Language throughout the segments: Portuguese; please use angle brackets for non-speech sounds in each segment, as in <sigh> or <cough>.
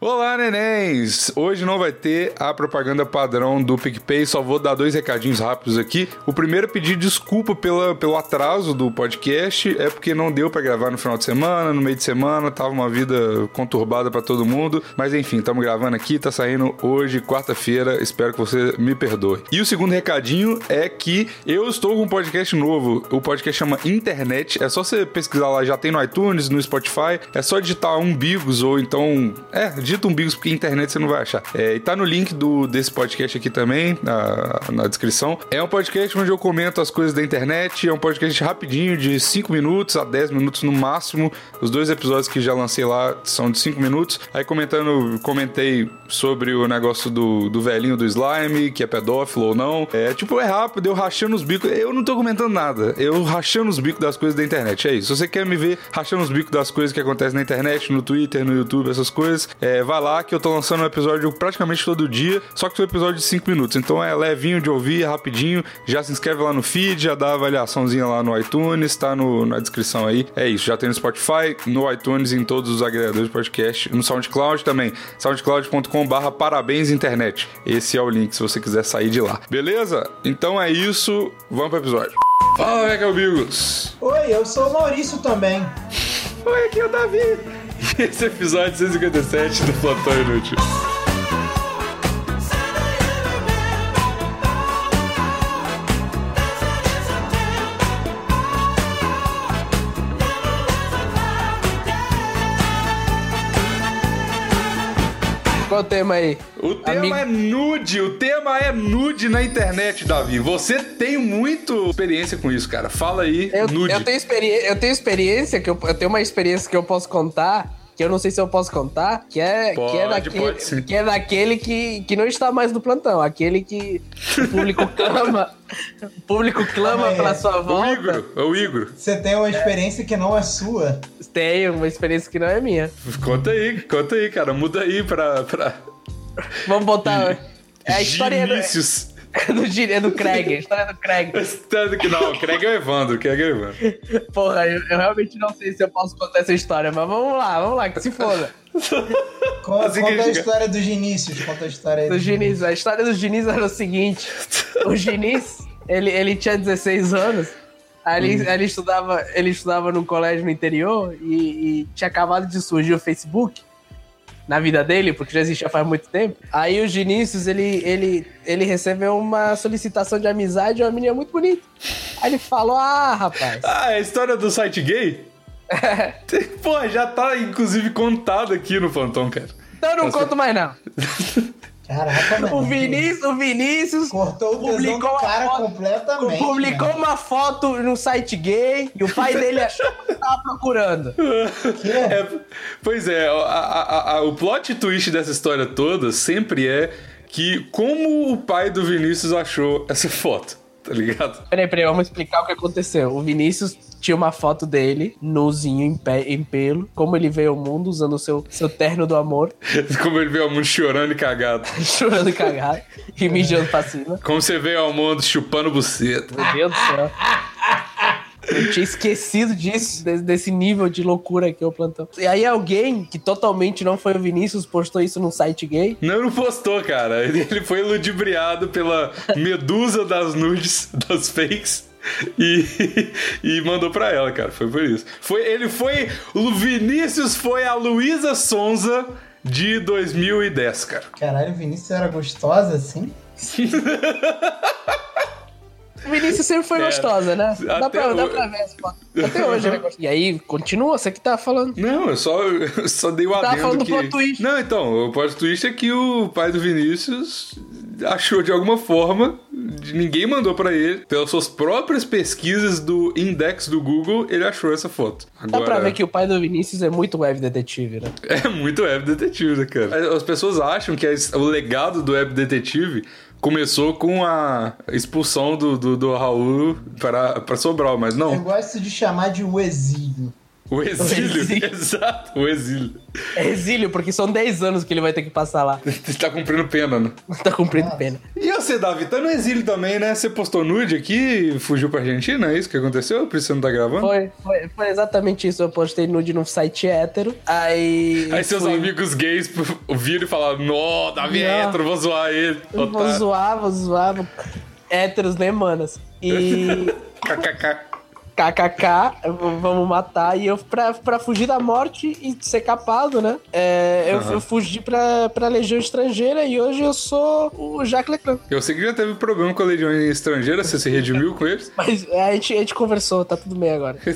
Olá, nenéns! Hoje não vai ter a propaganda padrão do PicPay, só vou dar dois recadinhos rápidos aqui. O primeiro é pedir desculpa pela, pelo atraso do podcast, é porque não deu para gravar no final de semana, no meio de semana, tava uma vida conturbada para todo mundo, mas enfim, estamos gravando aqui, tá saindo hoje, quarta-feira, espero que você me perdoe. E o segundo recadinho é que eu estou com um podcast novo, o podcast chama Internet, é só você pesquisar lá, já tem no iTunes, no Spotify, é só digitar umbigos ou então, é, digita umbigos, porque internet você não vai achar. É, e tá no link do, desse podcast aqui também, na, na descrição. É um podcast onde eu comento as coisas da internet. É um podcast rapidinho, de 5 minutos a 10 minutos no máximo. Os dois episódios que já lancei lá são de 5 minutos. Aí comentando, comentei sobre o negócio do, do velhinho do slime, que é pedófilo ou não. É tipo, é rápido, eu rachando os bicos. Eu não tô comentando nada. Eu rachando os bicos das coisas da internet. É isso. Se você quer me ver rachando os bicos das coisas que acontecem na internet, no Twitter, no YouTube, essas coisas, é, é, vai lá que eu tô lançando um episódio praticamente todo dia, só que foi um episódio de 5 minutos. Então é levinho de ouvir, rapidinho. Já se inscreve lá no feed, já dá avaliaçãozinha lá no iTunes, tá no, na descrição aí. É isso, já tem no Spotify, no iTunes, em todos os agregadores de podcast, no SoundCloud também. soundcloud.com/barra parabéns internet. Esse é o link se você quiser sair de lá. Beleza? Então é isso, vamos pro episódio. Fala, Meca Bigos! Oi, eu sou o Maurício também. Oi, aqui é o Davi. <laughs> Esse episódio 157 do Plantão Inútil. Qual o tema aí? O tema Amigo... é nude, o tema é nude na internet, Davi. Você tem muita experiência com isso, cara. Fala aí, eu, nude. Eu tenho, experi eu tenho experiência, que eu, eu tenho uma experiência que eu posso contar que eu não sei se eu posso contar, que é, pode, que é daquele, que, é daquele que, que não está mais no plantão, aquele que o público <laughs> clama, o público clama é, pela sua volta. O Igor, é o Igor. Você tem uma experiência é. que não é sua. Tenho uma experiência que não é minha. Conta aí, conta aí, cara, muda aí pra... pra... Vamos botar... É a história... Vinícius. <laughs> É do, é do Craig, a história do Craig. Não, o Craig é o Evandro, o Craig é o Evandro. Porra, eu, eu, realmente não sei se eu posso contar essa história, mas vamos lá, vamos lá, que se foda. <laughs> Conta, assim conta a história do Ginícius, conta a história do, do Ginícius. A história do Ginícius era o seguinte: o Ginícius, ele, ele tinha 16 anos. Aí ele, hum. ele, estudava, ele estudava num colégio no interior e, e tinha acabado de surgir o Facebook na vida dele, porque já existia faz muito tempo. Aí o Vinícius, ele, ele, ele recebeu uma solicitação de amizade de uma menina muito bonita. Aí ele falou: Ah, rapaz. Ah, é a história do site gay? <laughs> Pô, já tá inclusive contado aqui no Phantom, cara. Então eu não Nossa. conto mais, não. <laughs> Caraca, mano. O Vinícius, o Vinícius cortou o publicou do cara foto, completamente. Publicou uma foto no site gay e o pai dele achou que tava procurando. É, pois é, a, a, a, o plot twist dessa história toda sempre é que como o pai do Vinícius achou essa foto tá ligado? Peraí, peraí, vamos explicar o que aconteceu. O Vinícius tinha uma foto dele, nuzinho, em, pé, em pelo, como ele veio ao mundo usando o seu, seu terno do amor. <laughs> como ele veio ao mundo chorando e cagado. <laughs> chorando e cagado. E mijando pra cima. Como você veio ao mundo chupando buceta. Meu Deus do céu. Eu tinha esquecido disso, desse nível de loucura que é o plantão. E aí alguém que totalmente não foi o Vinícius postou isso num site gay? Não, não postou, cara. Ele foi ludibriado pela medusa das nudes, <laughs> das fakes. <laughs> E, e mandou pra ela, cara. Foi por isso. Foi, ele foi. O Vinícius foi a Luísa Sonza de 2010, cara. Caralho, o Vinícius era gostosa assim? <laughs> Vinícius sempre foi é. gostosa, né? Dá pra, o... dá pra ver essa foto. Até hoje, né? <laughs> E aí, continua, você que tá falando. Não, eu só, eu só dei o adendo Tava falando que... do plot twist. Não, então, o plot twist é que o pai do Vinícius achou de alguma forma, ninguém mandou para ele, pelas suas próprias pesquisas do index do Google, ele achou essa foto. Agora... Dá pra ver que o pai do Vinícius é muito web detetive, né? <laughs> É muito web detetive, né, cara? As pessoas acham que o legado do web detetive começou com a expulsão do, do, do Raul para, para Sobral, mas não. Eu gosto de chamar de o exílio. O exílio, <laughs> exílio. exato, o exílio. É exílio, porque são 10 anos que ele vai ter que passar lá. <laughs> Você tá cumprindo pena, né? Tá cumprindo pena. E você, Davi, tá no exílio também, né? Você postou nude aqui e fugiu pra Argentina, é isso que aconteceu? Por isso você não tá gravando? Foi, foi, foi exatamente isso. Eu postei nude num site hétero. Aí. Aí seus fui- amigos gays <laughs> viram e falaram, nó, Davi é Não. hétero, vou zoar ele. Vou Otário. zoar, vou zoar. vou- Héteros, né, manas? E. <laughs> KKK. KKK, vamos matar. E eu, pra, pra fugir da morte e ser capado, né? é, eu, Aham. eu fugi pra, pra Legião Estrangeira e hoje eu sou o Jacques Leclerc. Eu sei que já teve problema com a Legião Estrangeira, você se redimiu com eles? <laughs> Mas é, a gente, a gente conversou, tá tudo bem agora. <laughs>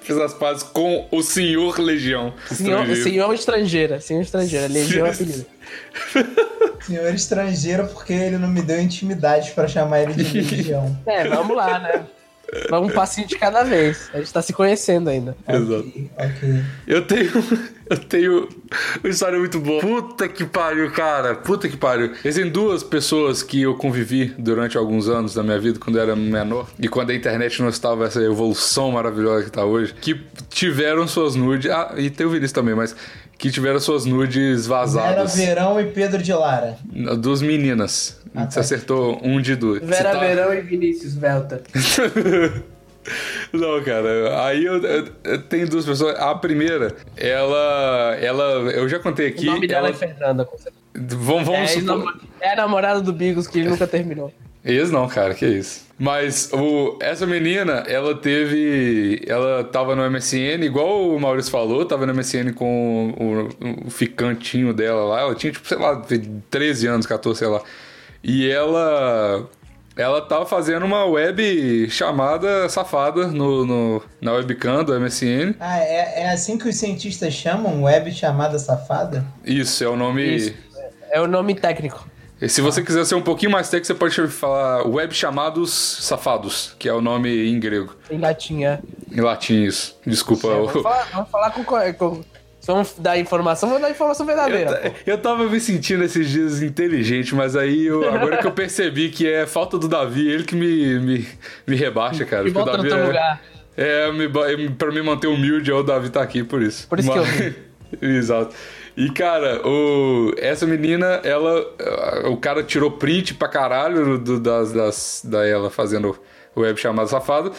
Fiz as pazes com o senhor Legião Senhor, Estrangeiro. senhor estrangeira, senhor estrangeira. Legião é apelido. <laughs> Senhor estrangeiro, porque ele não me deu intimidade pra chamar ele de legião. É, vamos lá, né? Vamos um passinho de cada vez. A gente tá se conhecendo ainda. Exato. Ok, ok. Eu tenho. Eu tenho uma história muito boa. Puta que pariu, cara. Puta que pariu. Existem duas pessoas que eu convivi durante alguns anos da minha vida, quando eu era menor, e quando a internet não estava essa evolução maravilhosa que tá hoje, que tiveram suas nudes. Ah, e tem o Vinícius também, mas. Que tiveram suas nudes Vera vazadas. Verão e Pedro de Lara. Duas meninas. Ah, Você tá. acertou um de duas. Vera Você tá- Verão e Vinícius Velta. <laughs> <laughs> Não, cara, aí eu, eu- eu tenho duas pessoas. A primeira, ela. ela eu já contei aqui. o nome dela ela, é Fernanda, com certeza. vamos É, vamos a supor. namo- é a namorada do Bigos que ele nunca terminou. Ex não, cara, que isso. Mas o, essa menina, ela teve. Ela tava no MSN, igual o Maurício falou, tava no MSN com o, o ficantinho dela lá. Ela tinha, tipo, sei lá, 13 anos, 14, sei lá. E ela. Ela tava fazendo uma web chamada safada no, no- na webcam do MSN. Ah, é, é assim que os cientistas chamam web chamada safada? Isso, é o nome. Isso. É o nome técnico. E se você quiser ser um pouquinho mais técnico, você pode falar web chamados safados, que é o nome em grego. Em latim, é. Em latim, isso. Desculpa. É, eu- vamos, falar, vamos falar com, com. Se vamos dar informação, vamos dar informação verdadeira. Eu, pô. eu tava me sentindo esses dias inteligente, mas aí eu, agora que eu percebi que é falta do Davi, ele que me, me, me rebaixa, cara. E porque o volta no Davi teu é, lugar. É, me, ba- pra me manter humilde, é o Davi tá aqui por isso. Por isso que eu <laughs> Exato. E, cara, o, essa menina, ela. O cara tirou print pra caralho do, das, das, da ela fazendo o web chamado safado.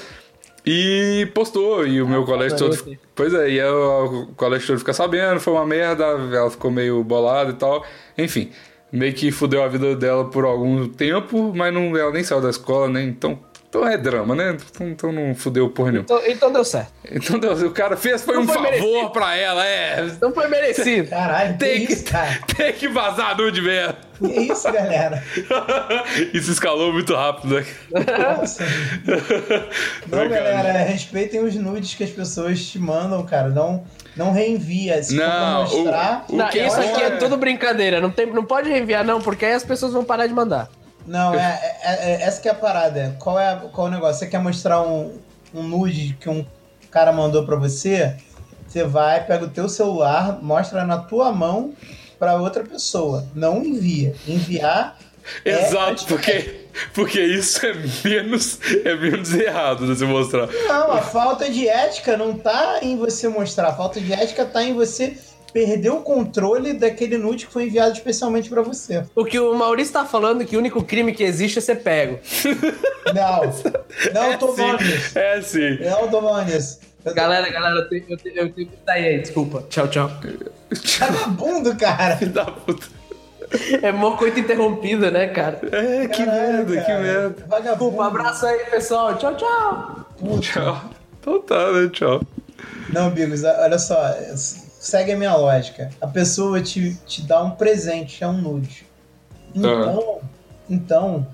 E postou, e o meu colégio todo. garoto. Pois é, e o colégio todo fica sabendo, foi uma merda, ela ficou meio bolada e tal. Enfim, meio que fudeu a vida dela por algum tempo, mas não, ela nem saiu da escola, nem. Então, então é drama, né? Então, então não fudeu porra nenhuma. Então, então deu certo. Então Deus, o cara fez foi Não um foi favor merecido. pra ela, é. Não foi merecido. Caralho, Tem que isso, cara? tem que vazar nude mesmo. Que isso, galera? <laughs> Isso escalou muito rápido, né? Nossa. <laughs> Não, galera, respeitem os nudes que as pessoas te mandam, cara. Não, não reenvia. Se Não, for pra mostrar... o Não, que é isso bom aqui é... é- tudo brincadeira. Não, tem, não pode reenviar, não, porque aí as pessoas vão parar de mandar. Não, é, é- é- essa que é a parada. Qual é, qual é o negócio? Você quer mostrar um, um nude que um cara mandou pra você? Você vai, pega o teu celular, mostra na tua mão pra outra pessoa. Não envia. Enviar <laughs> é Exato, porque, porque isso é menos, é menos errado de você mostrar. Não, a falta de ética não tá em você mostrar. A falta de ética tá em você perder o controle daquele nude que foi enviado especialmente pra você. O que o Maurício tá falando é que o único crime que existe é ser pego. Não, <laughs> não tô sim, falando isso. é sim. Não tô. Eu tô Galera, galera, eu tenho, eu tenho, eu tenho que sair aí, desculpa. Tchau, tchau. vagabundo, cara. <laughs> Filho da puta. É mó coisa interrompida, né, cara? É, que Caralho, merda, que cara. merda. Vagabundo. Um abraço aí, pessoal. Tchau, tchau. Tchau. Então tá, né? Tchau. Não, Bigos, olha só. Segue a minha lógica. A pessoa te, te dá um presente, é um nude. Então, então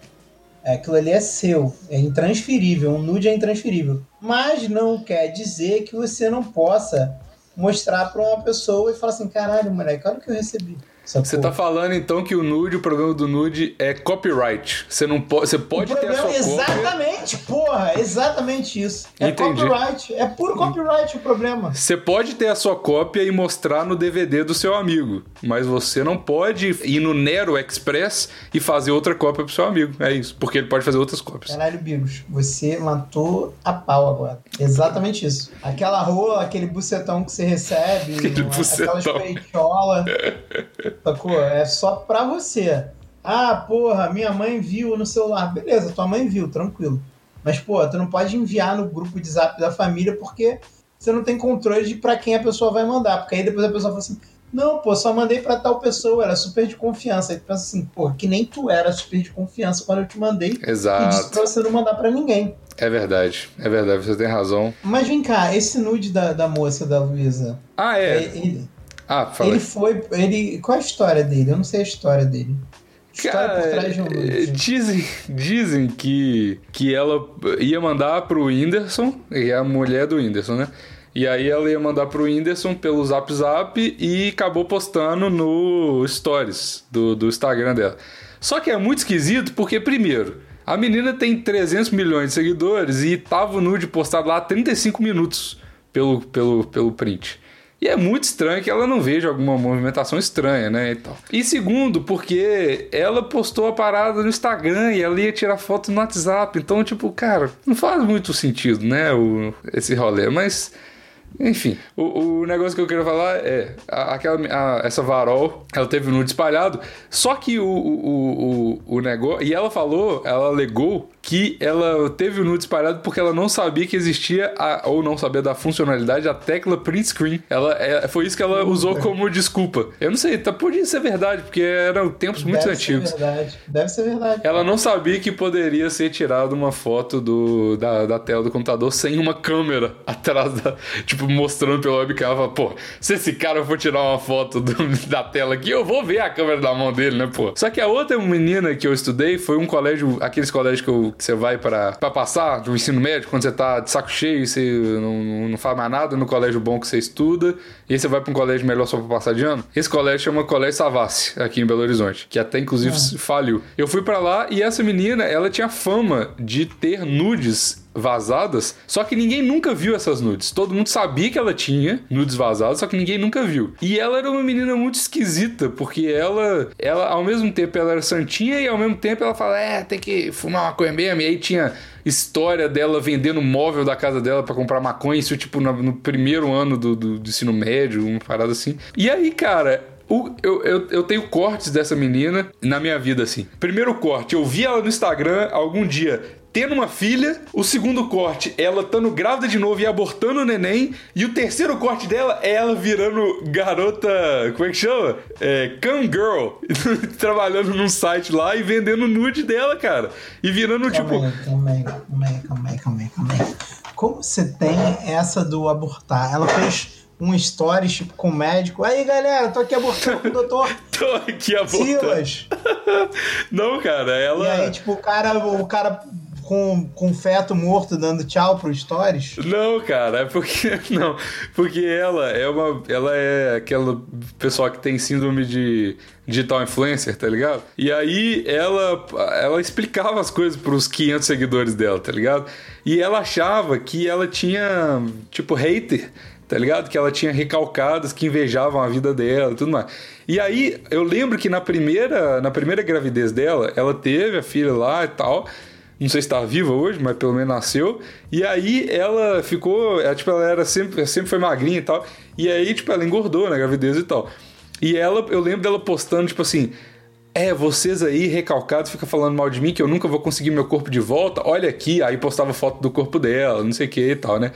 é, aquilo ali é seu, é intransferível, um nude é intransferível. Mas não quer dizer que você não possa mostrar pra uma pessoa e falar assim, caralho, moleque, olha o que eu recebi. Você tá falando então que o nude, o problema do nude é copyright. Você não pode, você pode ter a sua é cópia. exatamente, porra, exatamente isso. É Entendi. copyright, é puro copyright o problema. Você pode ter a sua cópia e mostrar no DVD do seu amigo, mas você não pode ir no Nero Express e fazer outra cópia pro seu amigo. É isso, porque ele pode fazer outras cópias. Caralho, Bigos, você matou a pau agora. Exatamente isso. Aquela rola, aquele bucetão que você recebe, Aquele aquelas peitolas, <laughs> sacou? É só pra você. Ah, porra, minha mãe viu no celular. Beleza, tua mãe viu, tranquilo. Mas, pô, tu não pode enviar no grupo de zap da família porque você não tem controle de pra quem a pessoa vai mandar. Porque aí depois a pessoa fala assim, não, pô, só mandei pra tal pessoa, era super de confiança. Aí tu pensa assim, pô, que nem tu era super de confiança quando eu te mandei. E disse Exato. pra você não mandar pra ninguém. É verdade, é verdade, você tem razão. Mas vem cá, esse nude da, da moça, da Luísa, Ah, é. ele, Ah, fala. ele foi. Ele, qual a história dele? Eu não sei a história dele. Trás de um é, dizem, dizem que, que ela ia mandar pro Whindersson, e é a mulher do Whindersson, né? E aí ela ia mandar pro Whindersson pelo Zap Zap e acabou postando no Stories do, do Instagram dela. Só que é muito esquisito porque, primeiro, a menina tem 300 milhões de seguidores e tava o nude postado lá há 35 minutos pelo, pelo, pelo print. E é muito estranho que ela não veja alguma movimentação estranha, né? E, tal. e segundo, porque ela postou a parada no Instagram e ela ia tirar foto no WhatsApp. Então, tipo, cara, não faz muito sentido, né? O, esse rolê. Mas. Enfim, o, o negócio que eu queria falar é a- aquela, a- essa varol, ela teve nude espalhado, só que o, o, o, o negócio. E ela falou, ela alegou que ela teve o nude espalhado porque ela não sabia que existia, a- ou não sabia da funcionalidade, a tecla print screen. Ela, é, foi isso que ela usou como desculpa. Eu não sei, tá, podia ser verdade, porque eram tempos muito Deve antigos. Ser verdade. Deve ser verdade. Ela não sabia que poderia ser tirada uma foto do, da, da tela do computador sem uma câmera <laughs> atrás da. Tipo, mostrando pelo webcam. Ela fala, pô, se esse cara for tirar uma foto do- <laughs> da tela aqui, eu vou ver a câmera da mão dele, né, pô? Só que a outra menina que eu estudei foi um colégio, aqueles colégios que, eu- você vai pra, pra passar do ensino médio, quando você tá de saco cheio e você não, não- não faz mais nada no colégio bom que você estuda, e aí você vai pra um colégio melhor só pra passar de ano. Esse colégio chama Colégio Savassi, aqui em Belo Horizonte, que até inclusive faliu. Eu fui pra lá e essa menina, ela tinha fama de ter nudes vazadas, só que ninguém nunca viu essas nudes. Todo mundo sabia que ela tinha nudes vazadas, só que ninguém nunca viu. E ela era uma menina muito esquisita, porque ela, ela ao mesmo tempo ela era santinha e ao mesmo tempo ela fala, é, tem que fumar maconha mesmo. E aí tinha história dela vendendo móvel da casa dela pra comprar maconha, isso tipo no, no primeiro ano do, do, do ensino médio, uma parada assim. E aí, cara, o- eu, eu, eu tenho cortes dessa menina na minha vida, assim. Primeiro corte, eu vi ela no Instagram algum dia tendo uma filha. O segundo corte, ela estando grávida de novo e abortando o neném. E o terceiro corte dela é ela virando garota. Como é que chama? É, Cam Girl. <laughs> trabalhando num site lá e vendendo nude dela, cara. E virando tipo. Calma aí, calma aí, calma aí, calma aí, calma aí. Como você tem essa do abortar? Ela fez um stories tipo com o médico. Aí galera, tô aqui abortando com o doutor <laughs> Tô aqui abortando. Silas. <laughs> Não, cara, ela. E aí, tipo, o cara, o cara com, com feto morto dando tchau pro stories. Não, cara, é porque <laughs> não, porque ela é uma, ela é aquela pessoa que tem síndrome de digital influencer, tá ligado? E aí ela ela explicava as coisas pros 500 seguidores dela, tá ligado? E ela achava que ela tinha tipo hater tá ligado? Que ela tinha recalcadas que invejavam a vida dela e tudo mais. E aí, eu lembro que na primeira, na primeira gravidez dela, ela teve a filha lá e tal. Não sei se tá viva hoje, mas pelo menos nasceu. E aí ela ficou. Ela, tipo, ela era sempre, sempre foi magrinha e tal. E aí, tipo, ela engordou na gravidez e tal. E ela, eu lembro dela postando, tipo assim. É, vocês aí recalcados ficam falando mal de mim que eu nunca vou conseguir meu corpo de volta. Olha aqui, aí postava foto do corpo dela, não sei o que e tal, né?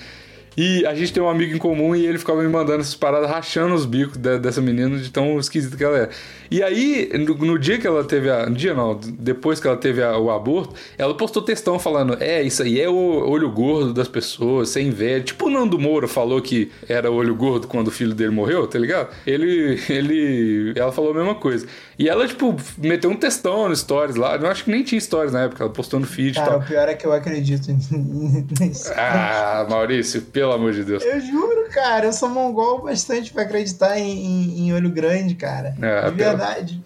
E a gente tem um amigo em comum e ele ficava me mandando essas paradas rachando os bicos de- dessa menina de tão esquisita que ela era. E aí, no, no dia que ela teve a. No dia não, depois que ela teve a- o aborto, ela postou textão falando: É, isso aí é o olho gordo das pessoas, sem inveja. Tipo o Nando Moura falou que era olho gordo quando o filho dele morreu, tá ligado? Ele. ele ela falou a mesma coisa. E ela, tipo, meteu um textão no stories lá. Eu acho que nem tinha stories na época, ela postou no feed e Cara, tal. o pior é que eu acredito <laughs> nisso. Ah, Maurício, Pelo amor de Deus. Eu juro, cara, eu sou mongol bastante pra acreditar em, em, em olho grande, cara. É, de verdade.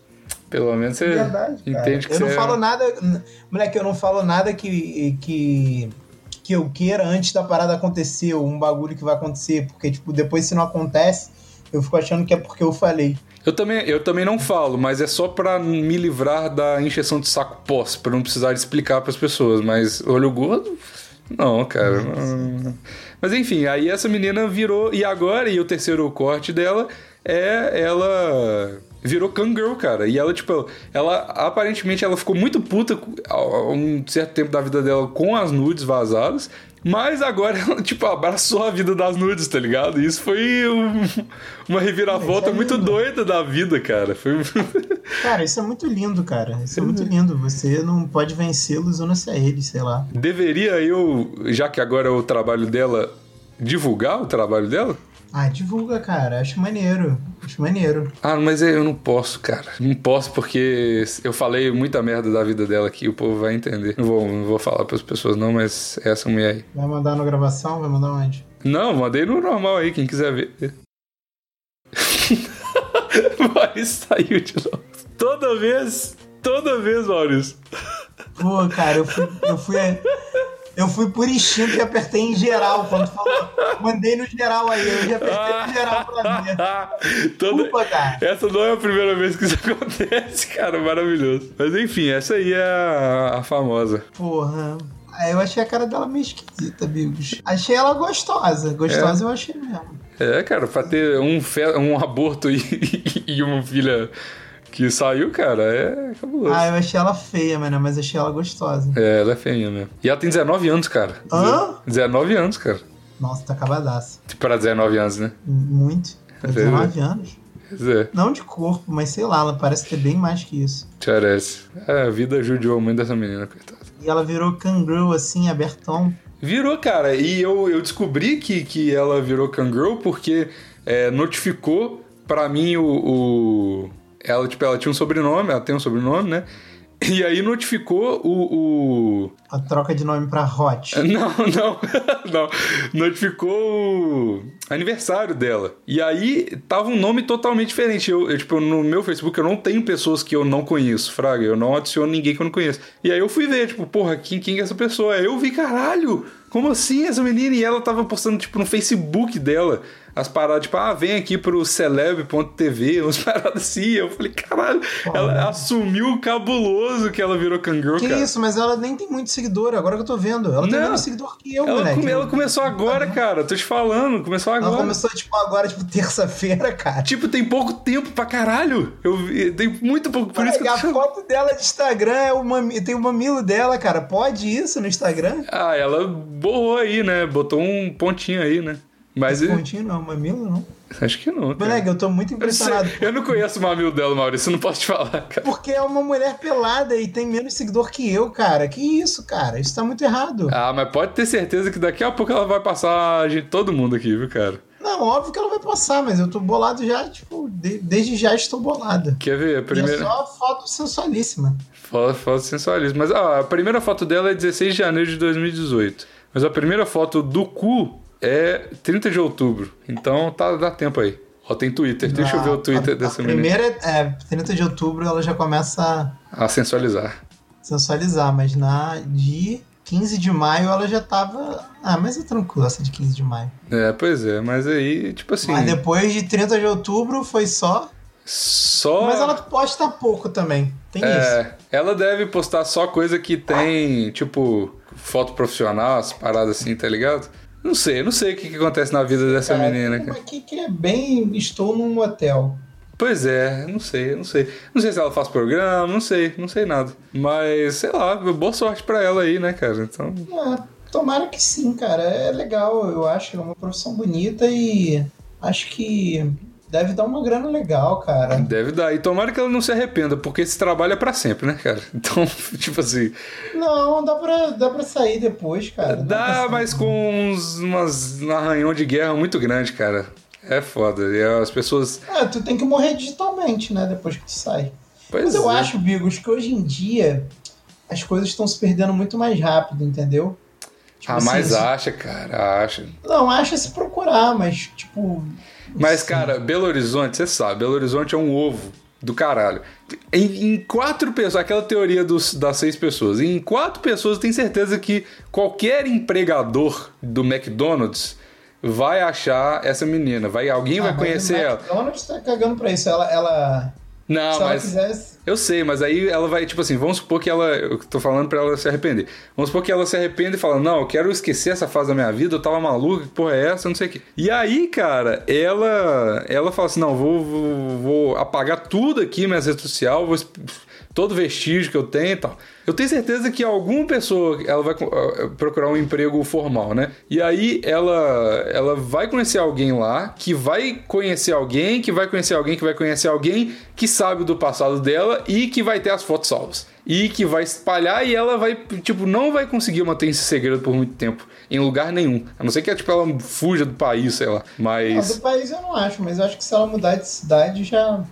Pelo menos você De verdade, cara. entende que eu você não é- falo nada. Moleque, eu não falo nada que, que, que eu queira antes da parada acontecer, ou um bagulho que vai acontecer. Porque, tipo, depois se não acontece, eu fico achando que é porque eu falei. Eu também, eu também não falo, mas é só pra me livrar da encheção de saco pós, pra não precisar explicar pras pessoas. Mas olho gordo, não, cara. não. Mas enfim, aí essa menina virou. E agora, e o terceiro corte dela é ela. Virou Kangirl, cara. E ela, tipo, ela aparentemente ela ficou muito puta um certo tempo da vida dela com as nudes vazadas. Mas agora ela, <laughs> tipo, abraçou a vida das nudes, tá ligado? E isso foi um- uma reviravolta Isso é muito doida da vida, cara. Foi. <laughs> Cara, isso é muito lindo, cara. Isso é muito lindo. Você não pode vencê-los usando-se a eles, sei lá. Deveria eu, já que agora é o trabalho dela, divulgar o trabalho dela? Ah, divulga, cara. Acho maneiro. Acho maneiro. Ah, mas eu não posso, cara. Não posso porque eu falei muita merda da vida dela aqui, o povo vai entender. Não vou, não vou falar pras pessoas não, mas é essa mulher aí. Vai mandar na gravação? Vai mandar onde? Não, mandei no normal aí, quem quiser ver. <laughs> Maurício saiu de novo. Toda vez, toda vez, Maurício. Pô, cara, eu fui, eu fui. Eu fui por instinto e apertei em geral quando falou. Mandei no geral aí, eu já apertei no geral pra ver. <laughs> Desculpa, cara. Essa não é a primeira vez que isso <laughs> acontece, cara. Maravilhoso. Mas enfim, essa aí é a, a famosa. Porra. Aí eu achei a cara dela meio esquisita, amigos. Achei ela gostosa. Gostosa eu achei mesmo. É, cara, pra ter um, um aborto <laughs> e, e uma filha que saiu, cara, é cabuloso. Ah, eu achei ela feia, mano, mas achei ela gostosa. É, ela é feinha mesmo. E ela tem 19 anos, cara. Hã? 19 anos, cara. Nossa, tá acabadaça. Pra 19 anos, né? Muito. Tem 19 anos. É, Não de corpo, mas sei lá, ela parece ter bem mais que isso. parece. É, a vida judiou muito dessa menina, coitada. E ela virou kangaroo assim, abertão. Virou, cara, e eu, eu descobri que, que ela virou Kangirl porque é, notificou pra mim o, o- Ela, tipo, ela tinha um sobrenome, ela tem um sobrenome, né? E aí notificou o- o, A troca de nome pra Hot. <laughs> Não, não, <laughs> não. Notificou o aniversário dela. E aí tava um nome totalmente diferente. Eu, eu, tipo, no meu Facebook eu não tenho pessoas que eu não conheço, Fraga. Eu não adiciono ninguém que eu não conheço. E aí eu fui ver, tipo, porra, quem, quem é essa pessoa? Aí eu vi, caralho, como assim essa menina? E ela tava postando, tipo, no Facebook dela. As paradas, tipo, ah, vem aqui pro celeb.tv, umas <laughs> paradas assim. Eu falei, caralho, ela assumiu cabuloso que ela virou Kangirl, Que cara. isso, mas ela nem tem muito seguidor, agora que eu tô vendo. Ela tem menos seguidor que eu, Ela, moleque. come- ela começou agora, cara. Tô te falando, começou Ela agora. começou, tipo, agora, tipo, terça-feira, cara. Tipo, tem pouco tempo pra caralho. Eu tem muito pouco. Por isso que eu a tô... foto dela de Instagram é o mami... tem o mamilo dela, cara. Pode isso no Instagram? Ah, ela borrou aí, né? Botou um pontinho aí, né? Mas eu- pontinho não, mamilo não. acho que não. Cara. Moleque, eu tô muito Eu, não sei- impressionado. eu não conheço o mamilo dela, Maurício. Eu não posso te falar, cara. Porque é uma mulher pelada e tem menos seguidor que eu, cara. Que isso, cara? Isso tá muito errado. Ah, mas pode ter certeza que daqui a pouco ela vai passar a gente, todo mundo aqui, viu, cara? Não, óbvio que ela vai passar, mas eu tô bolado já, tipo, de- desde já estou bolado. Quer ver? A E é primeira. só foto sensualíssima. Foto, foto sensualismo. Mas ah, a primeira foto dela é 16 de janeiro de 2018. Mas a primeira foto do cu é 30 de outubro. Então tá, dá tempo aí. Ó, tem Twitter. Deixa eu ver o Twitter a, dessa a menina. primeira é 30 de outubro, ela já começa A sensualizar. sensualizar, mas na de 15 de maio ela já tava. Ah, mas é tranquilo essa de 15 de maio. É, pois é. Mas aí, tipo assim. Mas depois de 30 de outubro foi só. Só. Mas ela posta pouco também. Tem isso. É, ela deve postar só coisa que tem, tipo, foto profissional, as paradas assim, tá ligado? Não sei, não sei o que, que acontece na vida dessa Cara, menina, cara. aqui que é bem. Estou num hotel. Pois é, não sei, não sei. Não sei se ela faz programa, não sei, não sei nada. Mas, sei lá, boa sorte pra ela aí, né, cara? Então. Ah, tomara que sim, cara. É legal, eu acho. É uma profissão bonita e acho que deve dar uma grana legal, cara. Deve dar. E tomara que ela não se arrependa, porque esse trabalho é pra sempre, né, cara? <laughs> Então, tipo assim. Não, dá pra, dá pra sair depois, cara. Dá, mas com uns, umas, um arranhão de guerra muito grande, cara. É foda. E as pessoas. Ah, tu tem que morrer digitalmente, né? Depois que tu sai. Pois Mas eu é. acho, Bigos, que hoje em dia as coisas estão se perdendo muito mais rápido, entendeu? Tipo ah, assim, mas acha, cara, acha. Não, acha se procurar, mas, tipo. Mas, sim. cara, Belo Horizonte, você sabe, Belo Horizonte é um ovo do caralho. Em, em quatro pessoas, aquela teoria dos, das seis pessoas, em quatro pessoas, eu tenho certeza que qualquer empregador do McDonald's vai achar essa menina. Vai, alguém vai Ah, mas conhecer o ela. McDonald's tá cagando pra isso. Ela. ela Não, se ela mas. quisesse. Eu sei, mas aí ela vai, tipo assim, vamos supor que ela. Eu tô falando pra ela se arrepender. Vamos supor que ela se arrepende e fala: Não, eu quero esquecer essa fase da minha vida, eu tava maluca, que porra é essa? Não sei o quê. E aí, cara, ela. Ela fala assim: Não, vou, vou, vou apagar tudo aqui, minhas redes sociais, vou. Todo vestígio que eu tenho e tal. Eu tenho certeza que alguma pessoa ela vai co- eh, procurar um emprego formal, né? E aí ela ela vai conhecer alguém lá, que vai conhecer alguém, que vai conhecer alguém, que vai conhecer alguém que sabe do passado dela e que vai ter as fotos salvas. E que vai espalhar e ela vai, tipo, não vai conseguir manter esse segredo por muito tempo. Em lugar nenhum. A não ser que tipo, ela fuja do país, sei lá. Não, Mas. do país eu não acho, mas eu acho que se ela mudar de cidade já,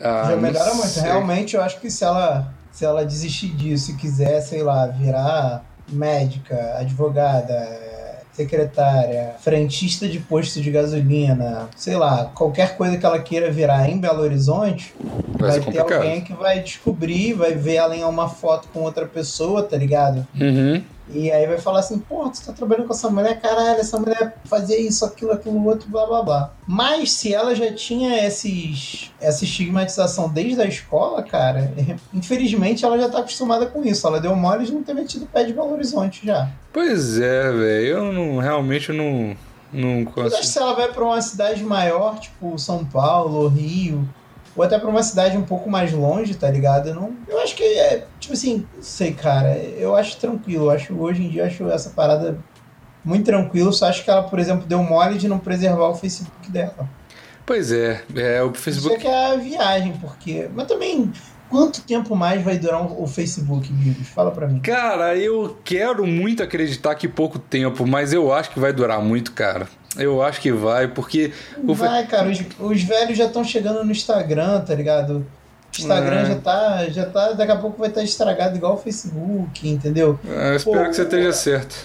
ah, já melhora muito. sei. Realmente, eu acho que se ela, se ela desistir disso e quiser, sei lá, virar médica, advogada, secretária, frentista de posto de gasolina, sei lá, qualquer coisa que ela queira virar em Belo Horizonte, Vai vai, ter complicado. alguém que vai descobrir, vai ver ela em uma foto com outra pessoa, tá ligado? Uhum. E aí vai falar assim, pô, tu tá trabalhando com essa mulher, caralho, essa mulher fazia isso, aquilo, aquilo, outro, blá blá blá. Mas se ela já tinha esses, essa estigmatização desde a escola, cara, <laughs> infelizmente ela já tá acostumada com isso. Ela deu mole de não ter metido o pé de Belo Horizonte já. Pois é, velho. Eu não realmente não. Não Mas acho que consigo. se ela vai pra uma cidade maior, tipo São Paulo, Rio, ou até pra uma cidade um pouco mais longe, tá ligado? Eu, não, eu acho que é, tipo assim, não sei, cara, eu acho tranquilo. Eu acho, hoje em dia, eu acho essa parada muito tranquilo. Só acho que ela, por exemplo, deu mole de não preservar o Facebook dela. Pois é, é o Isso é Facebook. que é a viagem, porque. Mas também, quanto tempo mais vai durar o Facebook, Bigos? Fala pra mim. Cara, eu quero muito acreditar que pouco tempo, mas eu acho que vai durar muito, cara. Eu acho que vai, porque Vai, cara, os, os velhos já estão chegando no Instagram, tá ligado? O Instagram É. já tá, já tá, daqui a pouco vai estar estragado igual o Facebook, entendeu? É, eu espero Pô, que você esteja certo.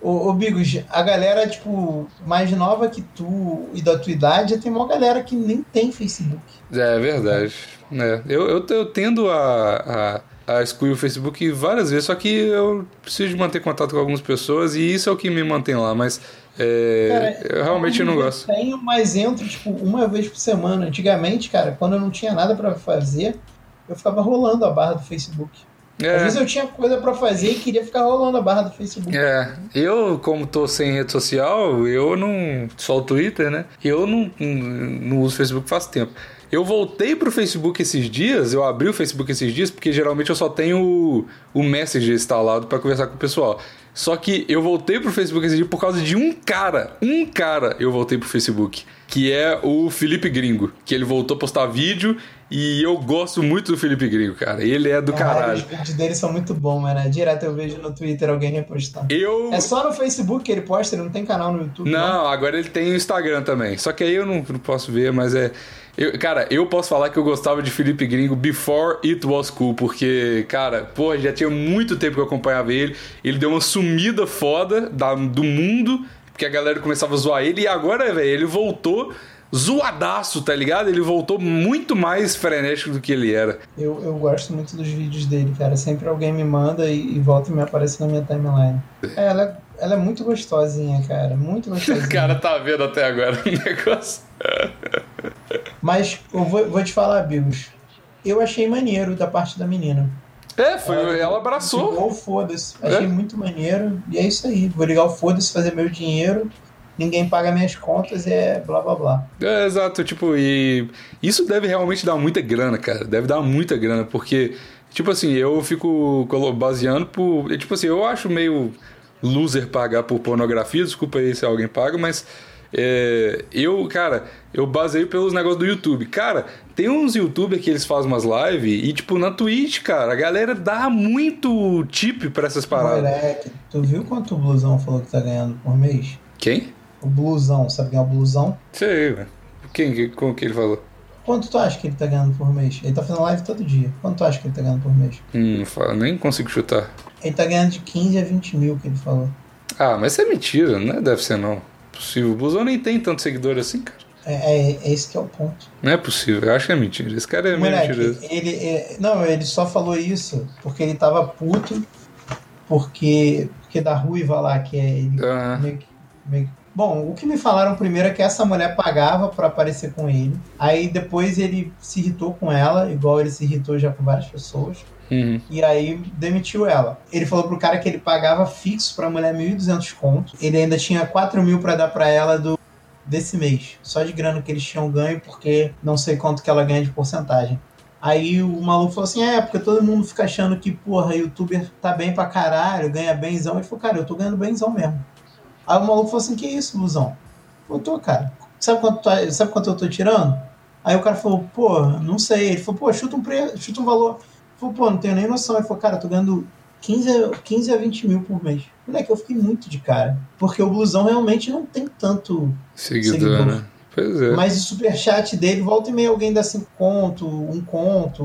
Ô, ô Bigos, a galera, tipo, mais nova que tu e da tua idade, já tem uma galera que nem tem Facebook. É verdade. É, eu, eu, eu tendo a, a, a excluir o Facebook várias vezes, só que eu preciso de manter contato com algumas pessoas e isso é o que me mantém lá, mas é, Cara, eu realmente não eu gosto. tenho, mas entro, tipo, uma vez por semana. Antigamente, cara, quando eu não tinha nada pra fazer, eu ficava rolando a barra do Facebook. Às É, vezes eu tinha coisa pra fazer e queria ficar rolando a barra do Facebook. É, eu, como tô sem rede social, eu não. Só o Twitter, né? Eu não, não uso Facebook faz tempo. Eu voltei pro Facebook esses dias, eu abri o Facebook esses dias, porque geralmente eu só tenho o, o Messenger instalado pra conversar com o pessoal. Só que eu voltei pro Facebook esse dia por causa de um cara. Um cara eu voltei pro Facebook. Que é o Felipe Gringo. Que ele voltou a postar vídeo e eu gosto muito do Felipe Gringo, cara. Ele é do caralho. Os vídeos dele são muito bons, mano. Direto eu vejo no Twitter alguém repostando. Eu. É só no Facebook que ele posta, ele não tem canal no YouTube. Não, agora ele tem o Instagram também. Só que aí eu não, não posso ver, mas é. Eu- cara, eu posso falar que eu gostava de Felipe Gringo before it was cool, porque, cara, pô, já tinha muito tempo que eu acompanhava ele. Ele deu uma sumida foda da- do mundo, porque a galera começava a zoar ele, e agora, velho, ele voltou zoadaço, tá ligado? Ele voltou muito mais frenético do que ele era. Eu, eu gosto muito dos vídeos dele, cara. Sempre alguém me manda e, e volta e me aparece na minha timeline. É, ela, é- ela é muito gostosinha, cara. Muito <laughs> gostosinha. O cara tá vendo até agora o <laughs> negócio. Mas eu vou, vou te falar, Bigos. Eu achei maneiro da parte da menina. É, foi, ela abraçou. Ligou o foda-se. Achei É? muito maneiro. E é isso aí. Vou ligar o foda-se, fazer meu dinheiro. Ninguém paga minhas contas, é blá blá blá. É, exato, tipo, e isso deve realmente dar muita grana, cara. Deve dar muita grana, porque, tipo assim, eu fico baseando por. Tipo assim, eu acho meio loser pagar por pornografia, desculpa aí se alguém paga, mas. É, eu, cara, eu baseio pelos negócios do YouTube. Cara, tem uns youtubers que eles fazem umas lives e, tipo, na Twitch, cara, a galera dá muito tip pra essas paradas. Moleque, tu viu quanto o Blusão falou que tá ganhando por mês? Quem? O Blusão, sabe quem é o Blusão? Sei, velho. Quem? que- Como que ele falou? Quanto tu acha que ele tá ganhando por mês? Ele tá fazendo live todo dia. Quanto tu acha que ele tá ganhando por mês? Hum, não nem consigo chutar. Ele tá ganhando de 15 a 20 mil, que ele falou. Ah, mas isso é mentira, né? Deve ser não. Possível. O Blusão nem tem tanto seguidor assim, cara. É, é, é esse que é o ponto. Não é possível. Eu acho que é mentira. Esse cara é Moleque, mentiroso. ele, é- não, ele só falou isso porque ele tava puto porque, porque da ruiva lá, que é ele Ah, meio meio Bom, o que me falaram primeiro é que essa mulher pagava pra aparecer com ele. Aí depois ele se irritou com ela, igual ele se irritou já com várias pessoas. Uhum. E aí demitiu ela. Ele falou pro cara que ele pagava fixo pra mulher 1.200 conto. Ele ainda tinha 4 mil pra dar pra ela do desse mês. Só de grana que eles tinham ganho, porque não sei quanto que ela ganha de porcentagem. Aí o maluco falou assim: é, porque todo mundo fica achando que, porra, youtuber tá bem pra caralho, ganha benzão. Ele falou, cara, eu tô ganhando benzão mesmo. Aí o maluco falou assim: que isso, Luzão? Eu tô, cara. Sabe quanto, tu- sabe quanto eu tô tirando? Aí o cara falou, pô, não sei. Ele falou, pô, chuta um, pre... chuta um valor. Ele falou, pô, não tenho nem noção. Ele falou, cara, tô ganhando 15 a, 15 a 20 mil por mês. Moleque, eu fiquei muito de cara. Porque o blusão realmente não tem tanto. Seguidor, Seguidor. né? Pois é. Mas o superchat dele, volta e meia alguém dá 5 conto, um conto,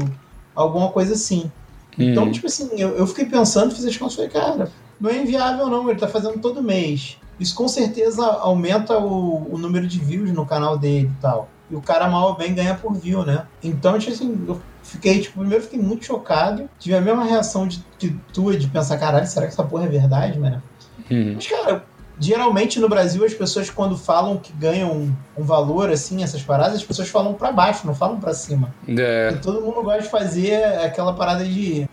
alguma coisa assim. Então, Uhum. tipo assim, eu, eu fiquei pensando, fiz as contas e falei, cara, não é inviável não, ele tá fazendo todo mês. Isso com certeza aumenta o, o número de views no canal dele e tal. E o cara mal ou bem ganha por view, né? Então, tipo assim, eu fiquei, tipo, primeiro fiquei muito chocado. Tive a mesma reação de, de tua, de pensar, caralho, será que essa porra é verdade, mano? Uhum. Mas, cara, geralmente no Brasil as pessoas quando falam que ganham um, valor, assim, essas paradas, as pessoas falam pra baixo, não falam pra cima. É. E todo mundo gosta de fazer aquela parada de,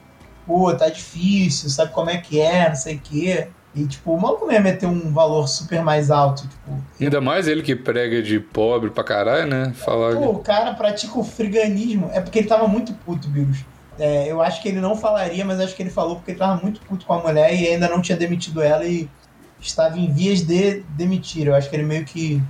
pô, tá difícil, sabe como é que é, não sei o quê. E, tipo, o maluco não ia meter um valor super mais alto, tipo... Ainda mais ele que prega de pobre pra caralho, né? Falar. Pô, o cara pratica o friganismo. É porque ele tava muito puto, Bigos. É, eu acho que ele não falaria, mas acho que ele falou porque ele tava muito puto com a mulher e ainda não tinha demitido ela e estava em vias de demitir. Eu acho que ele meio que.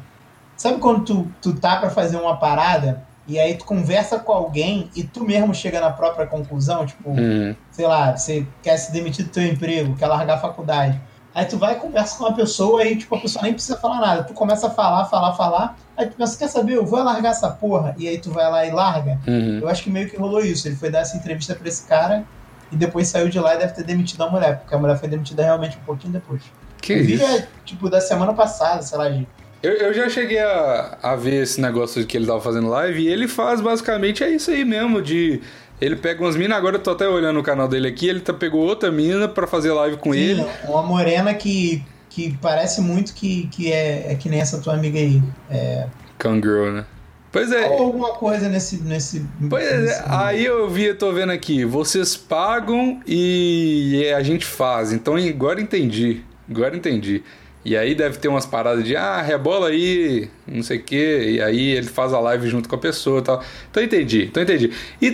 Sabe quando tu, tu tá pra fazer uma parada e aí tu conversa com alguém e tu mesmo chega na própria conclusão? Tipo, Uhum. sei lá, você quer se demitir do teu emprego, quer largar a faculdade. Aí tu vai e conversa com uma pessoa e, tipo, a pessoa nem precisa falar nada. Tu começa a falar, falar, falar. Aí tu pensa, quer saber? Eu vou largar essa porra. E aí tu vai lá e larga. Uhum. Eu acho que meio que rolou isso. Ele foi dar essa entrevista pra esse cara e depois saiu de lá e deve ter demitido a mulher. Porque a mulher foi demitida realmente um pouquinho depois. Que vídeo isso? é, tipo, da semana passada, sei lá, de... Eu, eu já cheguei a, a ver esse negócio que ele tava fazendo live e ele faz basicamente é isso aí mesmo, de. Ele pega umas minas, agora eu tô até olhando o canal dele aqui, ele tá, pegou outra mina pra fazer live com Sim, ele. Uma morena que, que parece muito que, que é, é que nem essa tua amiga aí. É, Kangirl, né? Pois é. Ou alguma coisa nesse. nesse Pois é, nesse- aí eu vi, eu tô vendo aqui, vocês pagam e a gente faz. Então agora entendi. Agora entendi. E aí deve ter umas paradas de, ah, rebola aí, não sei o quê. E aí ele faz a live junto com a pessoa e tal. Então entendi, então entendi. E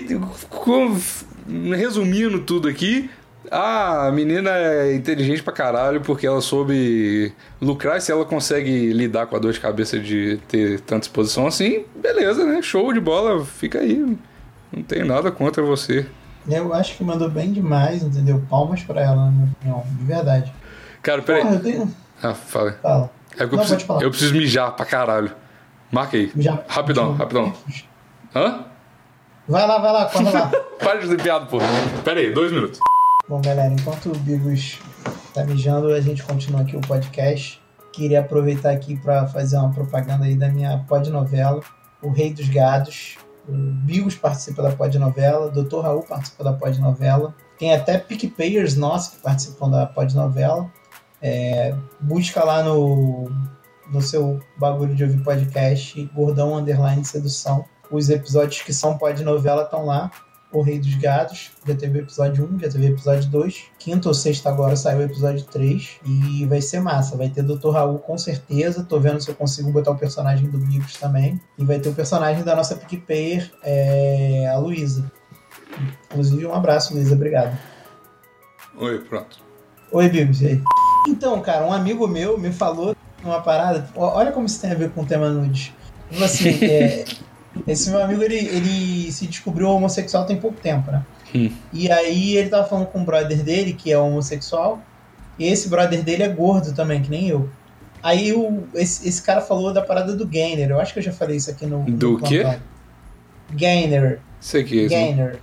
com- resumindo tudo aqui, a menina é inteligente pra caralho porque ela soube lucrar. e Se ela consegue lidar com a dor de cabeça de ter tanta exposição assim, beleza, né? Show de bola, fica aí. Não tenho nada contra você. Eu acho que mandou bem demais, entendeu? Palmas pra ela, na minha opinião, de verdade. Cara, peraí. Porra, eu tenho. Ah, fala. Fala. É porque eu preciso, eu preciso mijar pra caralho. Marca aí. Já, Rapidão, rapidão. Hã? Vai lá, vai lá, corre lá. <laughs> Para de fazer piada, porra. Pera aí, dois minutos. Bom, galera, enquanto o Bigos tá mijando, a gente continua aqui o podcast. Queria aproveitar aqui para fazer uma propaganda aí da minha podnovela, O Rei dos Gados. O Bigos participa da podnovela, o Dr. Raul participa da podnovela. Tem até PicPayers nossos que participam da podnovela. É, busca lá no, no seu bagulho de ouvir podcast, Gordão Underline Sedução. Os episódios que são podnovela estão lá. O Rei dos Gados. Já teve episódio 1, já teve episódio 2. Quinta ou sexta agora saiu o episódio 3. E vai ser massa. Vai ter Dr. Raul com certeza. Tô vendo se eu consigo botar o personagem do Bigos também. E vai ter o personagem da nossa PicPayer, é, a Luísa. Inclusive, um abraço, Luísa. Obrigado. Oi, pronto. Oi, Bigos. E aí? Então, cara, um amigo meu me falou uma parada. Olha como isso tem a ver com o tema nudes. Tipo assim, <laughs> é, esse meu amigo ele, ele se descobriu homossexual tem pouco tempo, né? Hum. E aí ele tava falando com um brother dele, que é homossexual, e esse brother dele é gordo também, que nem eu. Aí o, esse, esse cara falou da parada do Gainer. Eu acho que eu já falei isso aqui no. no Do quê? plantão. Gainer. Isso aqui, isso. Gainer.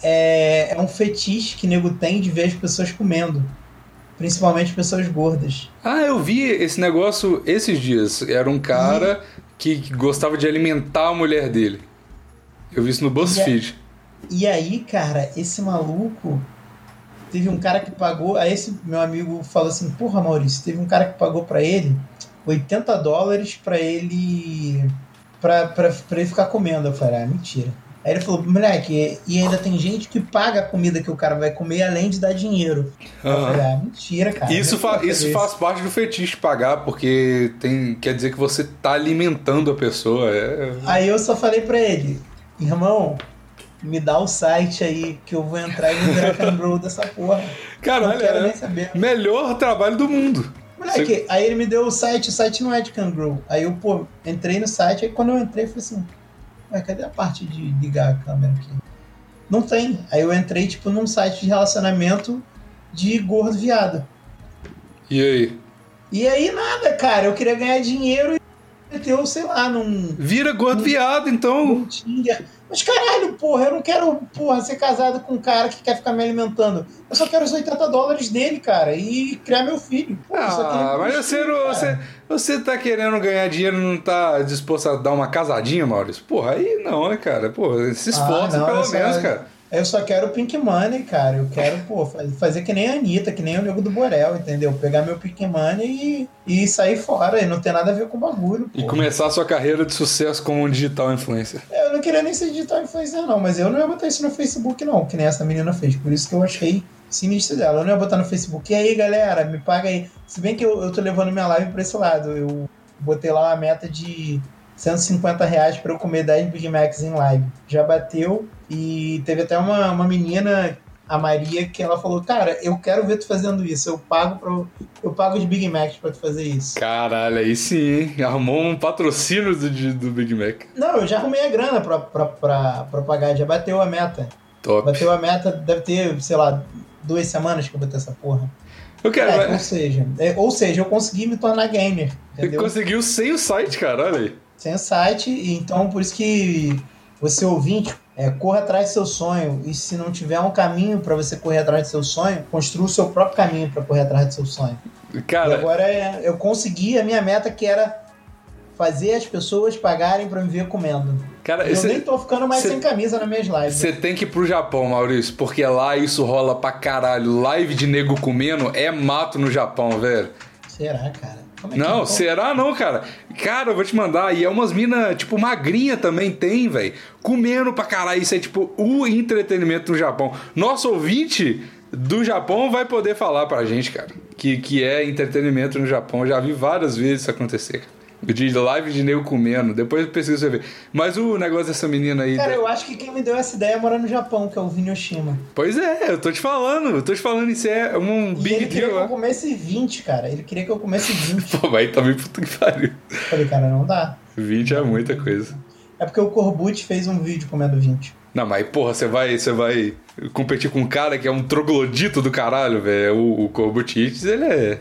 É, é um fetiche que nego tem de ver as pessoas comendo. Principalmente pessoas gordas. Ah, eu vi esse negócio esses dias. Era um cara que, que gostava de alimentar a mulher dele. Eu vi isso no BuzzFeed. E aí, cara, esse maluco. Teve um cara que pagou. Aí esse meu amigo falou assim: Porra, Maurício, teve um cara que pagou pra ele 80 dólares pra ele. Pra, pra, pra ele ficar comendo. Eu falei: Ah, mentira. Aí ele falou: Moleque, e ainda tem gente que paga a comida que o cara vai comer além de dar dinheiro. Eu Aham. falei: Ah, mentira, cara. Isso, Eu fa isso faz parte do fetiche pagar, porque tem, quer dizer que você tá alimentando a pessoa. É... Aí eu só falei pra ele, irmão, me dá o site aí que eu vou entrar e vou virar cambrou dessa porra. Caralho, não quero é nem saber. melhor trabalho do mundo. Moleque, aí ele me deu o site, o site não é de Kangaroo. Aí eu, pô, entrei no site, aí quando eu entrei, eu falei assim, ué, cadê a parte de ligar a câmera aqui? Não tem. Aí eu entrei, tipo, num site de relacionamento de gordo viado. E aí? E aí nada, cara, eu queria ganhar dinheiro e ter, sei lá, num, Vira gordo viado, então. num Tinder. Mas caralho, porra, eu não quero, porra, ser casado com um cara que quer ficar me alimentando. Eu só quero os 80 dólares dele, cara, e criar meu filho. Queria Ah, mas você, não- cara. você, você tá querendo ganhar dinheiro e não tá disposto a dar uma casadinha, Maurício? Porra, aí não, né, cara? Porra, se esforça Ah, não, pelo menos, cara. Eu só quero Pink Money, cara. Eu quero, pô, fa- fazer que nem a Anitta, que nem o Nego do Borel, entendeu? Pegar meu Pink Money e, e sair fora. E não tem nada a ver com o bagulho, E pô. começar a sua carreira de sucesso como um digital influencer. Eu não queria nem ser digital influencer, não. Mas eu não ia botar isso no Facebook, não. Que nem essa menina fez. Por isso que eu achei sinistro dela. Eu não ia botar no Facebook. E aí, galera, me paga aí. Se bem que eu, eu tô levando minha live pra esse lado. Eu botei lá uma meta de 150 reais pra eu comer 10 Big Macs em live. Já bateu. E teve até uma, uma menina, a Maria, que ela falou: Cara, eu quero ver tu fazendo isso. Eu pago, pra, eu pago os Big Macs pra tu fazer isso. Caralho, aí sim? Arrumou um patrocínio do, do Big Mac. Não, eu já arrumei a grana pra pagar. Já bateu a meta. Top. Bateu a meta, deve ter, sei lá, duas semanas que eu botei essa porra. Eu quero. É, ou mas- seja, é, ou seja, eu consegui me tornar gamer, Você entendeu? conseguiu sem o site, cara, olha aí. Sem site, e então por isso que você ouvinte, é, corra atrás do seu sonho. E se não tiver um caminho pra você correr atrás do seu sonho, construa o seu próprio caminho pra correr atrás do seu sonho. E Cara, agora é, eu consegui a minha meta que era fazer as pessoas pagarem pra me ver comendo. cara, eu você- nem tô ficando mais cê- sem camisa nas minhas lives. Você tem que ir pro Japão, Maurício, porque lá isso rola pra caralho. Live de nego comendo é mato no Japão, velho. Será, cara? É Não, como- será não, cara? Cara, eu vou te mandar. E é umas minas, tipo, magrinha também tem, velho. Comendo pra caralho. Isso é, tipo, o entretenimento no Japão. Nosso ouvinte do Japão vai poder falar pra gente, cara. Que, que é entretenimento no Japão. Eu já vi várias vezes isso acontecer, cara. De live de nego comendo. Depois pesquisa você ver. Mas o negócio dessa menina aí. Cara, da- eu acho que quem me deu essa ideia mora no Japão, que é o Vini Oshima. Pois é, eu tô te falando. Eu tô te falando, isso é um E big ele queria deal que eu lá. comesse 20, cara. Ele queria que eu comesse 20. <laughs> Pô, vai também puta que pariu. Falei, cara, não dá. 20 é muita coisa. É porque o Corbucci fez um vídeo comendo 20. Não, mas porra, você vai, você vai competir com um cara que é um troglodito do caralho, velho. O, o Corbucci, ele é,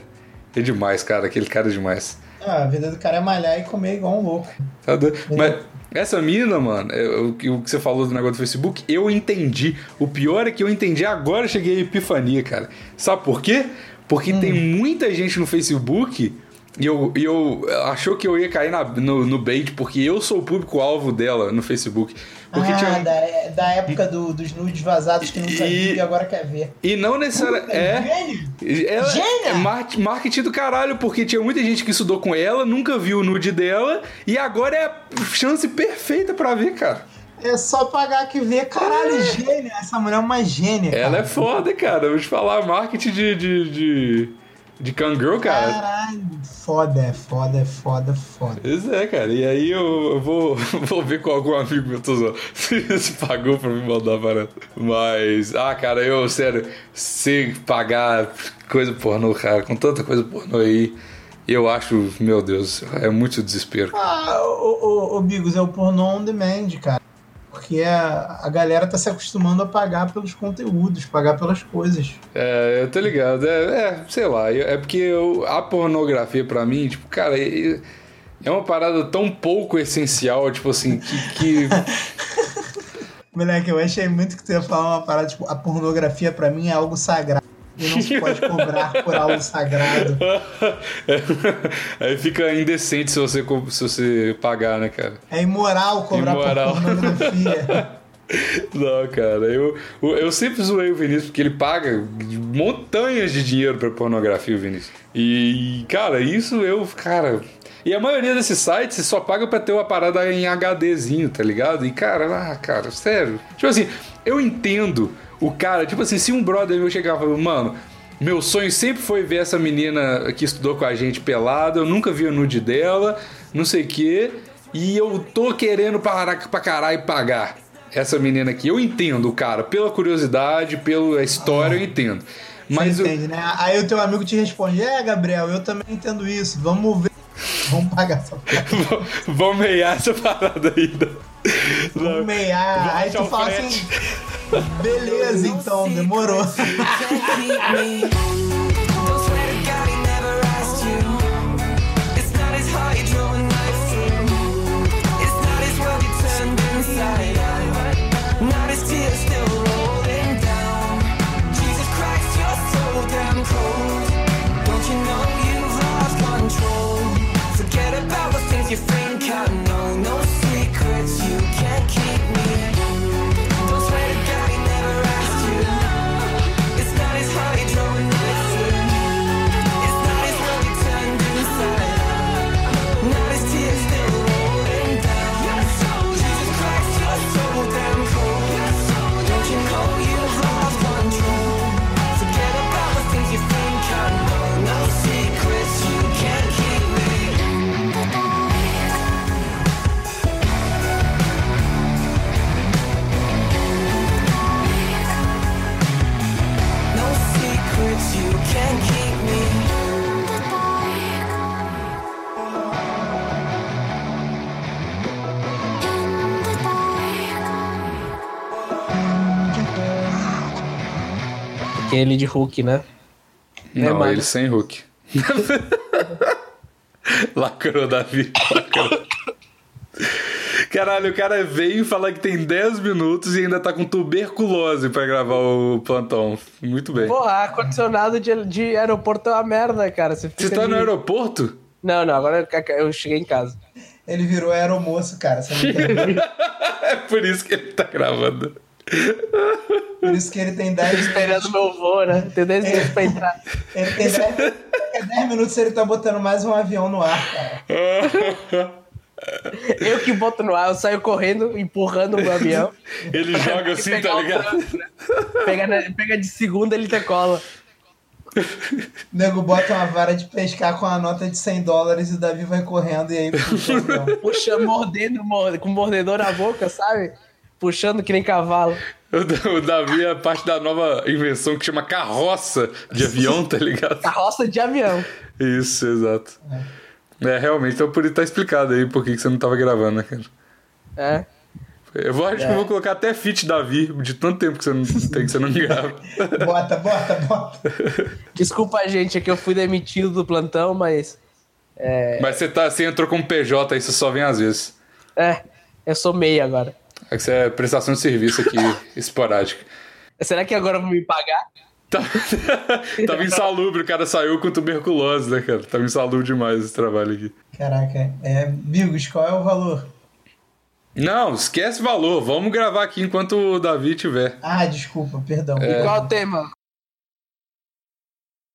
é demais, cara. Aquele cara é demais. Ah, a vida do cara é malhar e comer igual um louco. Tá doido. Mas essa mina, mano, é, o, que- o que você falou do negócio do Facebook, eu entendi. O pior é que eu entendi agora, eu cheguei à epifania, cara. Sabe por quê? Porque tem muita gente no Facebook e eu, eu achou que eu ia cair na- no, no bait, porque eu sou o público-alvo dela no Facebook. Porque ah, tinha. da, da época do- dos nudes vazados que nunca E- viu e agora quer ver. E não necessariamente. É. Gênio! Ela Gênia! é mar- marketing do caralho, porque tinha muita gente que estudou com ela, nunca viu o nude dela, e agora é a chance perfeita pra ver, cara. É só pagar que vê. Caralho, gênia. Essa mulher é uma gênia, Ela cara. é foda, cara. Vou te falar, marketing de. de, de, de Kangirl, cara. Caralho, foda, é foda, é foda, foda. Pois é, cara. E aí eu, eu vou, <laughs> vou ver com algum amigo meu, tô zoando, <laughs> se, se pagou pra me mandar para. Mas, ah, cara, eu, sério, se pagar coisa pornô, cara, com tanta coisa pornô aí, eu acho, meu Deus, é muito desespero. Ah, ô, ô, ô Bigos, é o pornô on demand, cara. Porque a, a galera tá se acostumando a pagar pelos conteúdos, pagar pelas coisas. É, eu tô ligado. É, é, sei lá, é porque eu- a pornografia pra mim, tipo, cara, é, é uma parada tão pouco essencial, tipo assim, que. que <laughs> Moleque, eu achei muito que tu ia falar uma parada, tipo, a pornografia pra mim é algo sagrado. E não se pode cobrar por algo sagrado. <laughs> Aí fica indecente se você, se você pagar, né, cara? É imoral cobrar Imoral. por pornografia. <laughs> Não, cara, eu, eu sempre zoei o Vinícius porque ele paga montanhas de dinheiro pra pornografia, o Vinícius. E, cara, isso eu, cara. E a maioria desses sites só paga pra ter uma parada em HDzinho, tá ligado? E, cara, ah, cara, sério. Tipo assim, eu entendo o cara, tipo assim, se um brother meu chegava e falava, mano. Meu sonho sempre foi ver essa menina que estudou com a gente pelada, eu nunca vi a nude dela, não sei o quê, e eu tô querendo parar pra caralho pagar essa menina aqui. Eu entendo, cara, pela curiosidade, pela história, eu entendo. Mas o- entende, né? Aí o teu amigo te responde: É, Gabriel, eu também entendo isso. Vamos ver. Vamos pagar essa <laughs> porra. vamos meiar essa parada ainda. Meiar. Vamos Aí tu fala assim: <laughs> Beleza, então, demorou. <laughs> Still rolling down. Jesus Christ, you're so damn cold. Aquele de Hulk, né? Não, mano. ele sem Hulk. <laughs> Lacrou, Davi. Lacrou. Caralho, o cara veio falar que tem 10 minutos e ainda tá com tuberculose pra gravar o plantão. Muito bem. Porra, ar-condicionado de, de aeroporto é uma merda, cara. Você, Você tá ali- no aeroporto? Não, não, agora eu- eu cheguei em casa. Ele virou aeromoço, cara. Você não <laughs> entendeu? É por isso que ele tá gravando. Por isso que ele tem 10 Esperando meu voo, né? Tem 10 minutos pra entrar. Ele tem 10, daqui a 10 minutos ele tá botando mais um avião no ar, cara. <laughs> Eu que boto no ar, eu saio correndo, empurrando o avião. Ele joga assim, tá ligado? trânsito, né? Pega, na- pega de segunda, ele decola. O nego bota uma vara de pescar com a nota de 100 dólares e o Davi vai correndo e aí <laughs> puxa. Puxa, mordendo, morde- com mordedor na boca, sabe? Puxando que nem cavalo. O Davi é parte da nova invenção que chama carroça de avião, tá ligado? Carroça de avião. Isso, exato. É, realmente, então por isso tá explicado aí por que que você não tava gravando, né, cara? É. Eu vou, acho que eu vou colocar até fit Davi, de tanto tempo que você não <laughs> tem que você não grava. Bota, bota, bota. Desculpa a gente, é que eu fui demitido do plantão, mas. Mas você tá, você entrou com PJ aí, você só vem às vezes. É, eu sou meia agora. É que você é prestação de serviço aqui, <laughs> esporádica. Será que agora vão me pagar? Tá- <laughs> Tava insalubre, o cara saiu com tuberculose, né, cara? Tava insalubre demais esse trabalho aqui. Caraca, é. Bigos, qual é o valor? Não, esquece valor. Vamos gravar aqui enquanto o Davi tiver. Ah, desculpa, perdão. E qual é o tema?